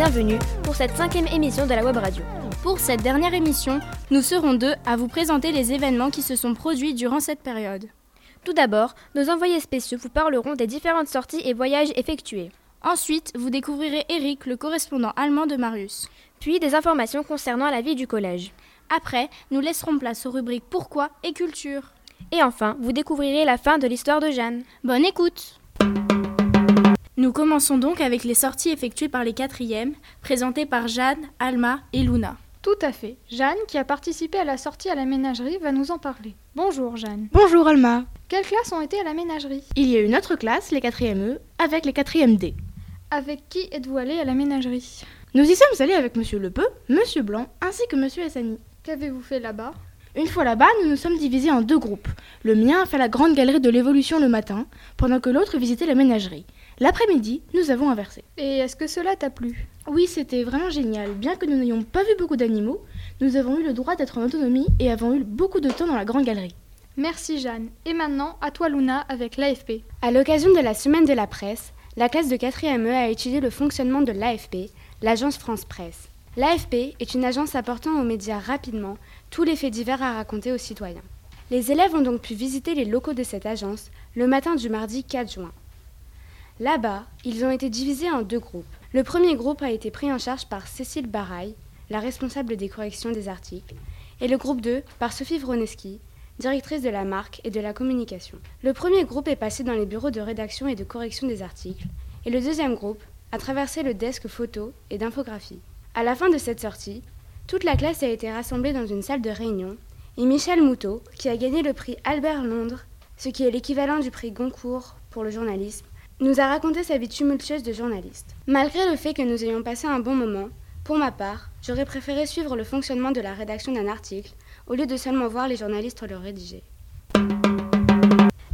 bienvenue pour cette cinquième émission de la Web Radio. Pour cette dernière émission, nous serons deux à vous présenter les événements qui se sont produits durant cette période. Tout d'abord, nos envoyés spéciaux vous parleront des différentes sorties et voyages effectués. Ensuite, vous découvrirez Eric, le correspondant allemand de Marius. Puis des informations concernant la vie du collège. Après, nous laisserons place aux rubriques Pourquoi et Culture. Et enfin, vous découvrirez la fin de l'histoire de Jeanne. Bonne écoute Nous commençons donc avec les sorties effectuées par les quatrièmes, présentées par Jeanne, Alma et Luna. Tout à fait. Jeanne, qui a participé à la sortie à la ménagerie, va nous en parler. Bonjour Jeanne. Bonjour Alma. Quelles classes ont été à la ménagerie? Il y a une autre classe, les 4e E, avec les 4e D. Avec qui êtes-vous allé à la ménagerie? Nous y sommes allés avec Monsieur Lepeu, Monsieur Blanc, ainsi que Monsieur Hassani. Qu'avez-vous fait là-bas? Une fois là-bas, nous nous sommes divisés en deux groupes. Le mien a fait la grande galerie de l'évolution le matin, pendant que l'autre visitait la ménagerie. L'après-midi, nous avons inversé. Et est-ce que cela t'a plu? Oui, c'était vraiment génial. Bien que nous n'ayons pas vu beaucoup d'animaux, nous avons eu le droit d'être en autonomie et avons eu beaucoup de temps dans la grande galerie. Merci Jeanne. Et maintenant, à toi Luna avec l'AFP. À l'occasion de la semaine de la presse, la classe de 4e E a étudié le fonctionnement de l'AFP, l'agence France Presse. L'AFP est une agence apportant aux médias rapidement tous les faits divers à raconter aux citoyens. Les élèves ont donc pu visiter les locaux de cette agence le matin du mardi 4 juin. Là-bas, ils ont été divisés en deux groupes. Le premier groupe a été pris en charge par Cécile Baraille, la responsable des corrections des articles, et le groupe 2 par Sophie Vroneski, directrice de la marque et de la communication. Le premier groupe est passé dans les bureaux de rédaction et de correction des articles, et le deuxième groupe a traversé le desk photo et d'infographie. À la fin de cette sortie, toute la classe a été rassemblée dans une salle de réunion, et Michel Moutot, qui a gagné le prix Albert Londres, ce qui est l'équivalent du prix Goncourt pour le journalisme, nous a raconté sa vie tumultueuse de journaliste. Malgré le fait que nous ayons passé un bon moment, pour ma part, j'aurais préféré suivre le fonctionnement de la rédaction d'un article au lieu de seulement voir les journalistes le rédiger.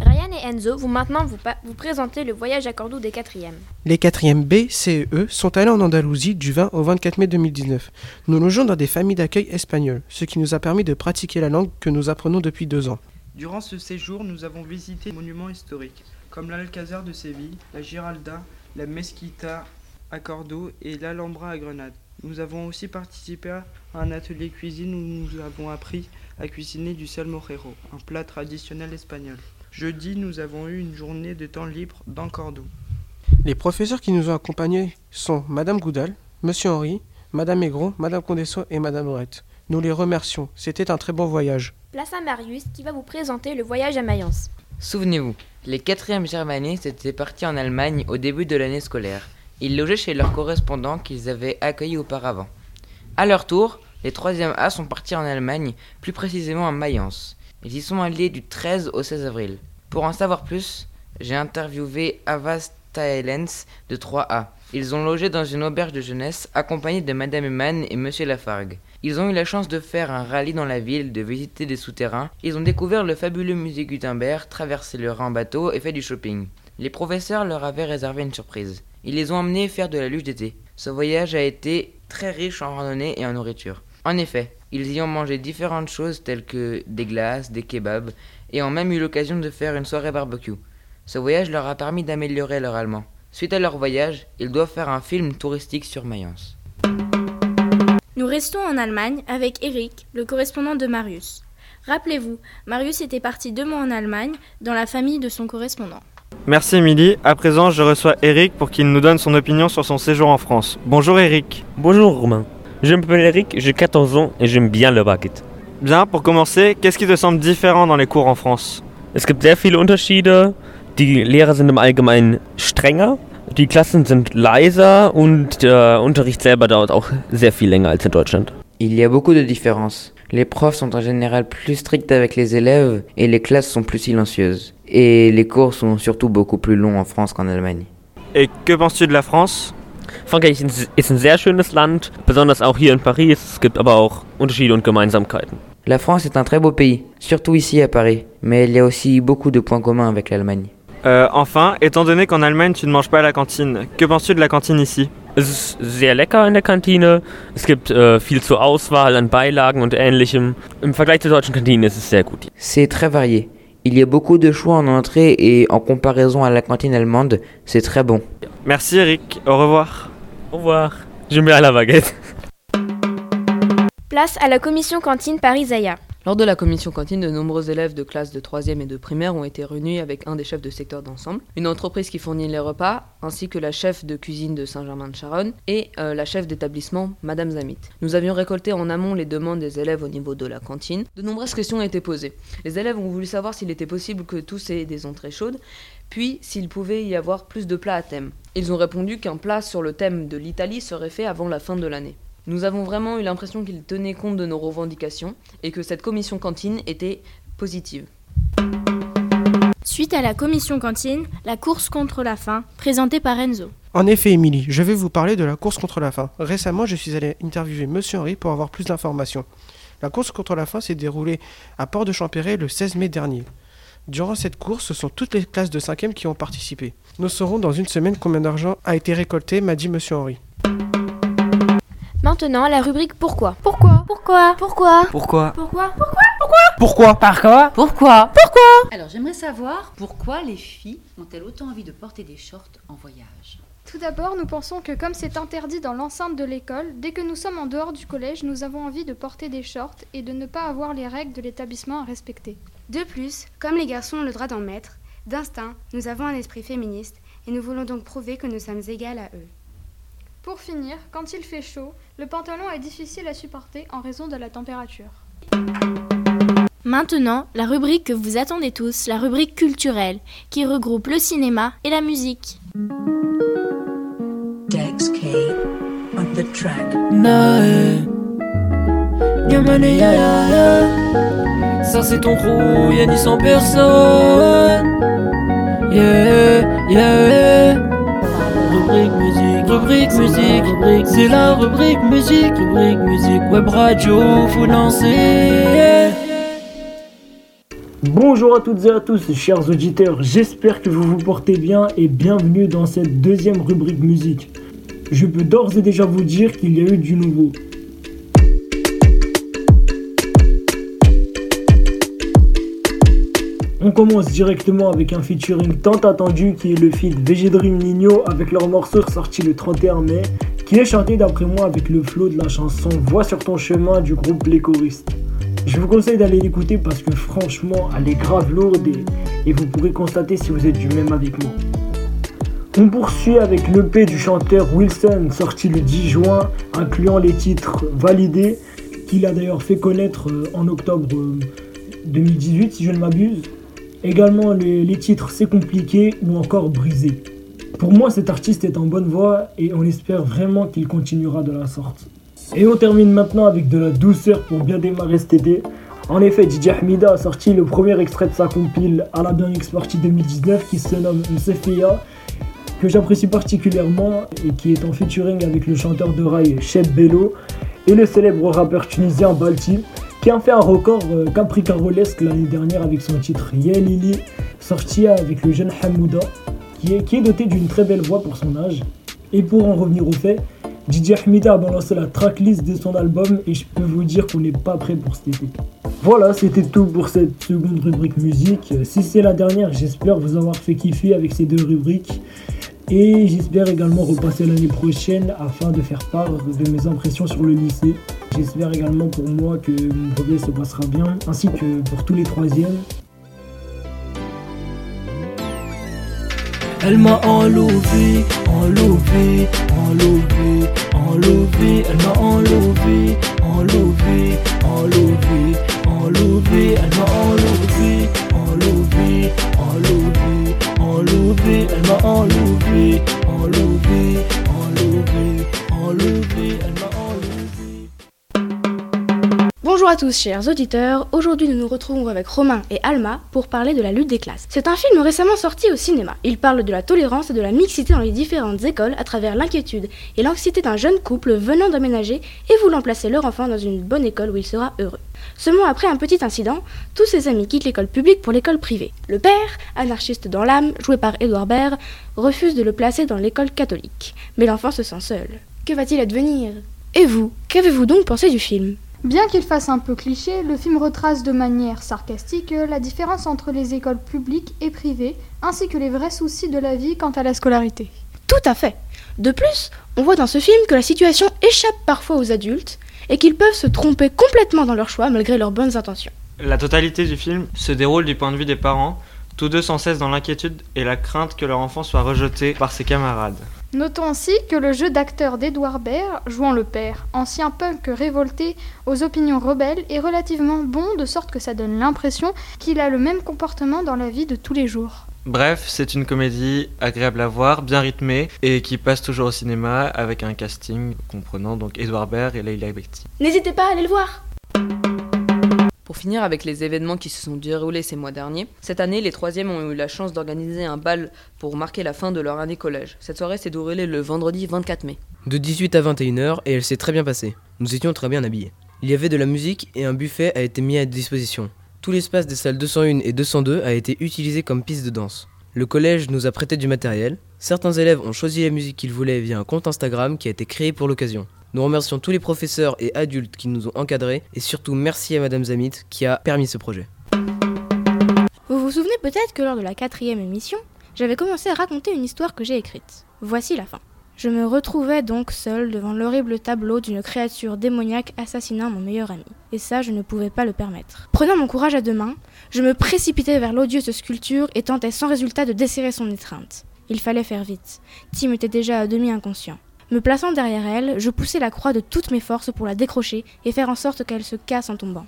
Ryan et Enzo vont maintenant vous, vous présenter le voyage à Cordoue des 4e. Les 4e B, C et E sont allés en Andalousie du 20 au 24 mai 2019. Nous logeons dans des familles d'accueil espagnoles, ce qui nous a permis de pratiquer la langue que nous apprenons depuis deux ans. Durant ce séjour, nous avons visité des monuments historiques, comme l'Alcazar de Séville, la Giralda, la Mesquita à Cordoue et l'Alhambra à Grenade. Nous avons aussi participé à un atelier cuisine où nous avons appris à cuisiner du salmorejo, un plat traditionnel espagnol. Jeudi, nous avons eu une journée de temps libre dans Cordoue. Les professeurs qui nous ont accompagnés sont Madame Goudal, Monsieur Henri, Madame Aigron, Madame Condesso et Madame Lorette. Nous les remercions, c'était un très bon voyage. Place à Marius qui va vous présenter le voyage à Mayence. Souvenez-vous, les 4e germanistes étaient partis en Allemagne au début de l'année scolaire. Ils logeaient chez leurs correspondants qu'ils avaient accueillis auparavant. À leur tour, les 3e A sont partis en Allemagne, plus précisément à Mayence. Ils y sont allés du 13 au 16 avril. Pour en savoir plus, j'ai interviewé Avas Taelens de 3A. Ils ont logé dans une auberge de jeunesse accompagnés de Madame Eman et Monsieur Lafargue. Ils ont eu la chance de faire un rallye dans la ville, de visiter des souterrains. Ils ont découvert le fabuleux musée Gutenberg, traversé le Rhin en bateau et fait du shopping. Les professeurs leur avaient réservé une surprise. Ils les ont emmenés faire de la luge d'été. Ce voyage a été très riche en randonnée et en nourriture. En effet, ils y ont mangé différentes choses telles que des glaces, des kebabs, et ont même eu l'occasion de faire une soirée barbecue. Ce voyage leur a permis d'améliorer leur allemand. Suite à leur voyage, ils doivent faire un film touristique sur Mayence. Nous restons en Allemagne avec Eric, le correspondant de Marius. Rappelez-vous, Marius était parti deux mois en Allemagne dans la famille de son correspondant. Merci Émilie. À présent, je reçois Eric pour qu'il nous donne son opinion sur son séjour en France. Bonjour Eric. Bonjour Romain. Je m'appelle Eric, j'ai 14 ans et j'aime bien le baguette. Bien, pour commencer, qu'est-ce qui te semble différent dans les cours en France? Es gibt sehr viele Unterschiede. Die Lehrer sind im Allgemeinen strenger, die Klassen sind leiser und der Unterricht selber dauert auch sehr viel länger als in Deutschland. Il y a beaucoup de différences. Les profs sont en général plus stricts avec les élèves et les classes sont plus silencieuses. Et les cours sont surtout beaucoup plus longs en France qu'en Allemagne. Et que penses-tu de la France Frankreich ist ein sehr schönes Land, besonders auch hier in Paris. Es gibt aber auch Unterschiede und Gemeinsamkeiten. La France est un très beau pays, surtout ici à Paris, mais il y a aussi beaucoup de points communs avec l'Allemagne. Euh, enfin, étant donné qu'en Allemagne tu ne manges pas à la cantine, que penses-tu de la cantine ici? Es ist sehr lecker in der Kantine. Es gibt äh, viel zur Auswahl an Beilagen und ähnlichem. Im Vergleich zur deutschen Kantine ist es sehr gut. C'est très varié. Il y a beaucoup de choix en entrée et en comparaison à la cantine allemande, c'est très bon. Merci Eric, au revoir. Au revoir. Je mets à la baguette. Place à la commission cantine Paris-Zaya. Lors de la commission cantine, de nombreux élèves de classe de 3e et de primaire ont été réunis avec un des chefs de secteur d'ensemble, une entreprise qui fournit les repas, ainsi que la chef de cuisine de Saint-Germain-de-Charonne et euh, la chef d'établissement, Madame Zamit. Nous avions récolté en amont les demandes des élèves au niveau de la cantine. De nombreuses questions ont été posées. Les élèves ont voulu savoir s'il était possible que tous aient des entrées chaudes, puis s'il pouvait y avoir plus de plats à thème. Ils ont répondu qu'un plat sur le thème de l'Italie serait fait avant la fin de l'année. Nous avons vraiment eu l'impression qu'ils tenaient compte de nos revendications et que cette commission cantine était positive. Suite à la commission cantine, la course contre la faim, présentée par Enzo. En effet, Émilie, je vais vous parler de la course contre la faim. Récemment, je suis allé interviewer Monsieur Henry pour avoir plus d'informations. La course contre la faim s'est déroulée à Port de Champéret le 16 mai dernier. Durant cette course, ce sont toutes les classes de 5e qui ont participé. Nous saurons dans une semaine combien d'argent a été récolté, m'a dit Monsieur Henry. Maintenant, la rubrique Pourquoi Pourquoi Pourquoi Pourquoi Pourquoi Pourquoi Pourquoi Pourquoi Pourquoi Alors j'aimerais savoir pourquoi les filles ont-elles autant envie de porter des shorts en voyage? Tout d'abord, nous pensons que comme c'est interdit dans l'enceinte de l'école, dès que nous sommes en dehors du collège, nous avons envie de porter des shorts et de ne pas avoir les règles de l'établissement à respecter. De plus, comme les garçons ont le droit d'en mettre, d'instinct, nous avons un esprit féministe et nous voulons donc prouver que nous sommes égales à eux. Pour finir, quand il fait chaud, le pantalon est difficile à supporter en raison de la température. Maintenant, la rubrique que vous attendez tous, la rubrique culturelle, qui regroupe le cinéma et la musique. Dex K on the track. Nae. Yamane ya ya ya. Ça c'est ton crew, y'a ni 100 personnes. Yeah, yeah. Rubrique musique, rubrique musique, c'est la rubrique musique, rubrique musique, web radio, faut lancer. Bonjour à toutes et à tous, chers auditeurs, j'espère que vous vous portez bien et bienvenue dans cette deuxième rubrique musique. Je peux d'ores et déjà vous dire qu'il y a eu du nouveau. On commence directement avec un featuring tant attendu qui est le feat VG Dream Nino avec leur morceau sorti le 31 mai, qui est chanté d'après moi avec le flow de la chanson Voix sur ton chemin du groupe Les Choristes. Je vous conseille d'aller l'écouter parce que franchement, elle est grave lourde et, et vous pourrez constater si vous êtes du même avec moi. On poursuit avec l'EP du chanteur Wilson sorti le 10 juin, incluant les titres Validé, qu'il a d'ailleurs fait connaître euh, en octobre euh, 2018 si je ne m'abuse. Également les, titres C'est compliqué ou encore Brisé. Pour moi cet artiste est en bonne voie et on espère vraiment qu'il continuera de la sorte. Et on termine maintenant avec de la douceur pour bien démarrer cet été. En effet, DJ Hamida a sorti le premier extrait de sa compile à la X Party 2019 qui se nomme Msefia, que j'apprécie particulièrement et qui est en featuring avec le chanteur de rail Cheb Bello et le célèbre rappeur tunisien Balti, qui a fait un record euh, capricarolesque l'année dernière avec son titre Yeah Lili, sorti avec le jeune Hamouda, qui est, qui est doté d'une très belle voix pour son âge. Et pour en revenir au fait, DJ Hamida a balancé la tracklist de son album et je peux vous dire qu'on n'est pas prêt pour cet été. Voilà, c'était tout pour cette seconde rubrique musique. Si c'est la dernière, j'espère vous avoir fait kiffer avec ces deux rubriques. Et j'espère également repasser l'année prochaine afin de faire part de mes impressions sur le lycée. J'espère également pour moi que mon brevet se passera bien, ainsi que pour tous les troisièmes. Elle m'a enlevé, enlevé, enlevé, enlevé. Elle m'a enlevé, enlevé, enlevé, enlevé. Elle m'a enlevé, enlevé, tous chers auditeurs, aujourd'hui nous nous retrouvons avec Romain et Alma pour parler de la lutte des classes. C'est un film récemment sorti au cinéma. Il parle de la tolérance et de la mixité dans les différentes écoles à travers l'inquiétude et l'anxiété d'un jeune couple venant d'aménager et voulant placer leur enfant dans une bonne école où il sera heureux. Seulement après un petit incident, tous ses amis quittent l'école publique pour l'école privée. Le père, anarchiste dans l'âme, joué par Edouard Baird, refuse de le placer dans l'école catholique. Mais l'enfant se sent seul. Que va-t-il advenir? Et vous, qu'avez-vous donc pensé du film? Bien qu'il fasse un peu cliché, le film retrace de manière sarcastique la différence entre les écoles publiques et privées, ainsi que les vrais soucis de la vie quant à la scolarité. Tout à fait De plus, on voit dans ce film que la situation échappe parfois aux adultes et qu'ils peuvent se tromper complètement dans leur choix malgré leurs bonnes intentions. La totalité du film se déroule du point de vue des parents, tous deux sans cesse dans l'inquiétude et la crainte que leur enfant soit rejeté par ses camarades. Notons aussi que le jeu d'acteur d'Edouard Baird, jouant le père, ancien punk révolté aux opinions rebelles, est relativement bon de sorte que ça donne l'impression qu'il a le même comportement dans la vie de tous les jours. Bref, c'est une comédie agréable à voir, bien rythmée et qui passe toujours au cinéma avec un casting comprenant donc Edouard Baird et Leila Bekti. N'hésitez pas à aller le voir Pour finir avec les événements qui se sont déroulés ces mois derniers, cette année, les troisièmes ont eu la chance d'organiser un bal pour marquer la fin de leur année collège. Cette soirée s'est déroulée le vendredi 24 mai. De 18 à 21h et elle s'est très bien passée. Nous étions très bien habillés. Il y avait de la musique et un buffet a été mis à disposition. Tout l'espace des salles 201 et 202 a été utilisé comme piste de danse. Le collège nous a prêté du matériel. Certains élèves ont choisi la musique qu'ils voulaient via un compte Instagram qui a été créé pour l'occasion. Nous remercions tous les professeurs et adultes qui nous ont encadrés et surtout merci à Madame Zamit qui a permis ce projet. Vous vous souvenez peut-être que lors de la quatrième émission, j'avais commencé à raconter une histoire que j'ai écrite. Voici la fin. Je me retrouvais donc seule devant l'horrible tableau d'une créature démoniaque assassinant mon meilleur ami. Et ça, je ne pouvais pas le permettre. Prenant mon courage à deux mains, je me précipitais vers l'odieuse sculpture et tentais sans résultat de desserrer son étreinte. Il fallait faire vite. Tim était déjà à demi inconscient. Me plaçant derrière elle, je poussai la croix de toutes mes forces pour la décrocher et faire en sorte qu'elle se casse en tombant.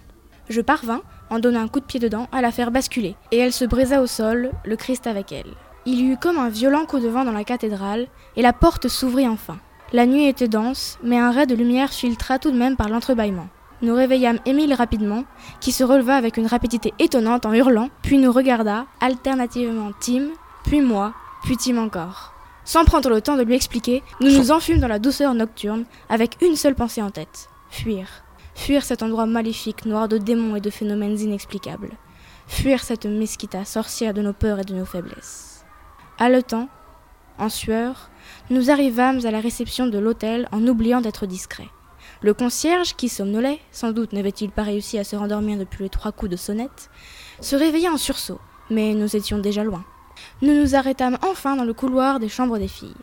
Je parvins, en donnant un coup de pied dedans, à la faire basculer, et elle se brisa au sol, le Christ avec elle. Il y eut comme un violent coup de vent dans la cathédrale, et la porte s'ouvrit enfin. La nuit était dense, mais un ray de lumière filtra tout de même par l'entrebâillement. Nous réveillâmes Émile rapidement, qui se releva avec une rapidité étonnante en hurlant, puis nous regarda, alternativement Tim, puis moi, puis Tim encore. Sans prendre le temps de lui expliquer, nous nous enfûmes dans la douceur nocturne, avec une seule pensée en tête fuir. Fuir cet endroit maléfique, noir de démons et de phénomènes inexplicables. Fuir cette mesquita, sorcière de nos peurs et de nos faiblesses. Haletant, en sueur, nous arrivâmes à la réception de l'hôtel en oubliant d'être discrets. Le concierge, qui somnolait, sans doute n'avait-il pas réussi à se rendormir depuis les trois coups de sonnette, se réveilla en sursaut, mais nous étions déjà loin. Nous nous arrêtâmes enfin dans le couloir des chambres des filles.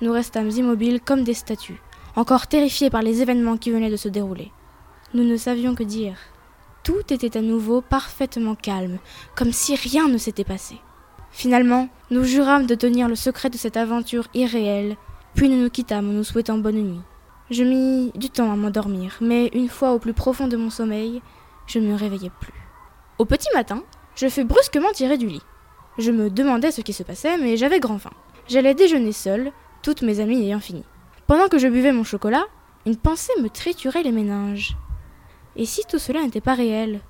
Nous restâmes immobiles comme des statues, encore terrifiés par les événements qui venaient de se dérouler. Nous ne savions que dire. Tout était à nouveau parfaitement calme, comme si rien ne s'était passé. Finalement, nous jurâmes de tenir le secret de cette aventure irréelle, puis nous nous quittâmes en nous souhaitant bonne nuit. Je mis du temps à m'endormir, mais une fois au plus profond de mon sommeil, je ne me réveillais plus. Au petit matin, je fus brusquement tiré du lit. Je me demandais ce qui se passait, mais j'avais grand faim. J'allais déjeuner seule, toutes mes amies ayant fini. Pendant que je buvais mon chocolat, une pensée me triturait les méninges. Et si tout cela n'était pas réel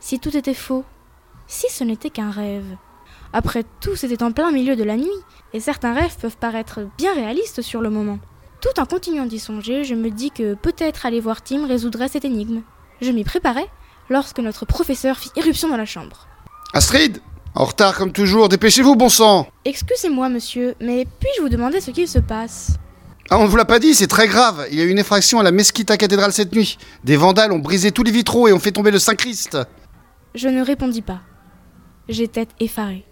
Si tout était faux Si ce n'était qu'un rêve? Après tout, c'était en plein milieu de la nuit, et certains rêves peuvent paraître bien réalistes sur le moment. Tout en continuant d'y songer, je me dis que peut-être aller voir Tim résoudrait cette énigme. Je m'y préparais lorsque notre professeur fit irruption dans la chambre. Astrid En retard comme toujours, dépêchez-vous, bon sang Excusez-moi, monsieur, mais puis-je vous demander ce qu'il se passe? Ah, on ne vous l'a pas dit, c'est très grave. Il y a eu une effraction à la Mesquita cathédrale cette nuit. Des vandales ont brisé tous les vitraux et ont fait tomber le Saint-Christ. Je ne répondis pas. J'étais effarée.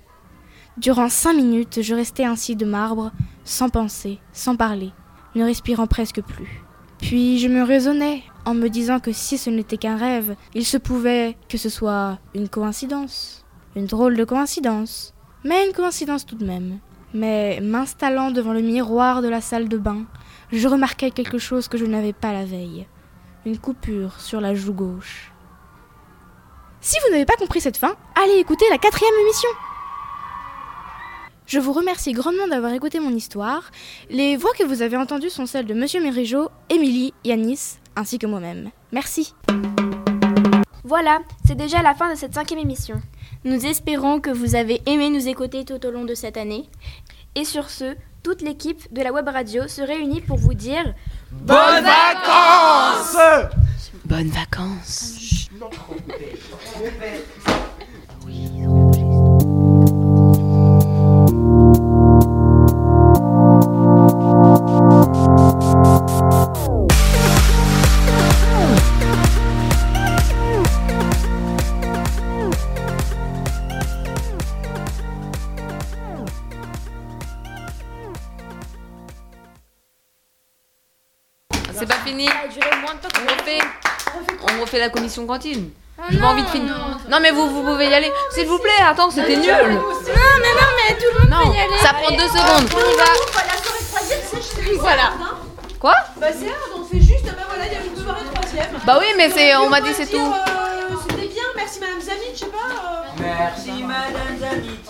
Durant cinq minutes, je restais ainsi de marbre, sans penser, sans parler, ne respirant presque plus. Puis je me raisonnais en me disant que si ce n'était qu'un rêve, il se pouvait que ce soit une coïncidence. Une drôle de coïncidence. Mais une coïncidence tout de même. Mais m'installant devant le miroir de la salle de bain, je remarquai quelque chose que je n'avais pas la veille. Une coupure sur la joue gauche. Si vous n'avez pas compris cette fin, allez écouter la quatrième émission. Je vous remercie grandement d'avoir écouté mon histoire. Les voix que vous avez entendues sont celles de Monsieur Mérigeau, Émilie, Yanis, ainsi que moi-même. Merci. Voilà, c'est déjà la fin de cette cinquième émission. Nous espérons que vous avez aimé nous écouter tout au long de cette année. Et sur ce, toute l'équipe de la web radio se réunit pour vous dire Bonnes vacances Bonnes vacances. On refait la commission cantine. Oh J'ai pas non, envie de finir. non. Non, mais vous, vous pouvez y aller. S'il vous plaît, attends, c'était nul. Non, mais non, mais tout le monde Non, peut y aller. ça prend deux secondes. On y va. Voilà. Quoi Bah c'est hard, on fait juste, bah voilà, il y a une soirée troisième. Bah oui, mais c'est- on m'a dit c'est tout. euh, C'était bien, merci madame Zamit, je sais pas. euh. Merci Madame Zamit.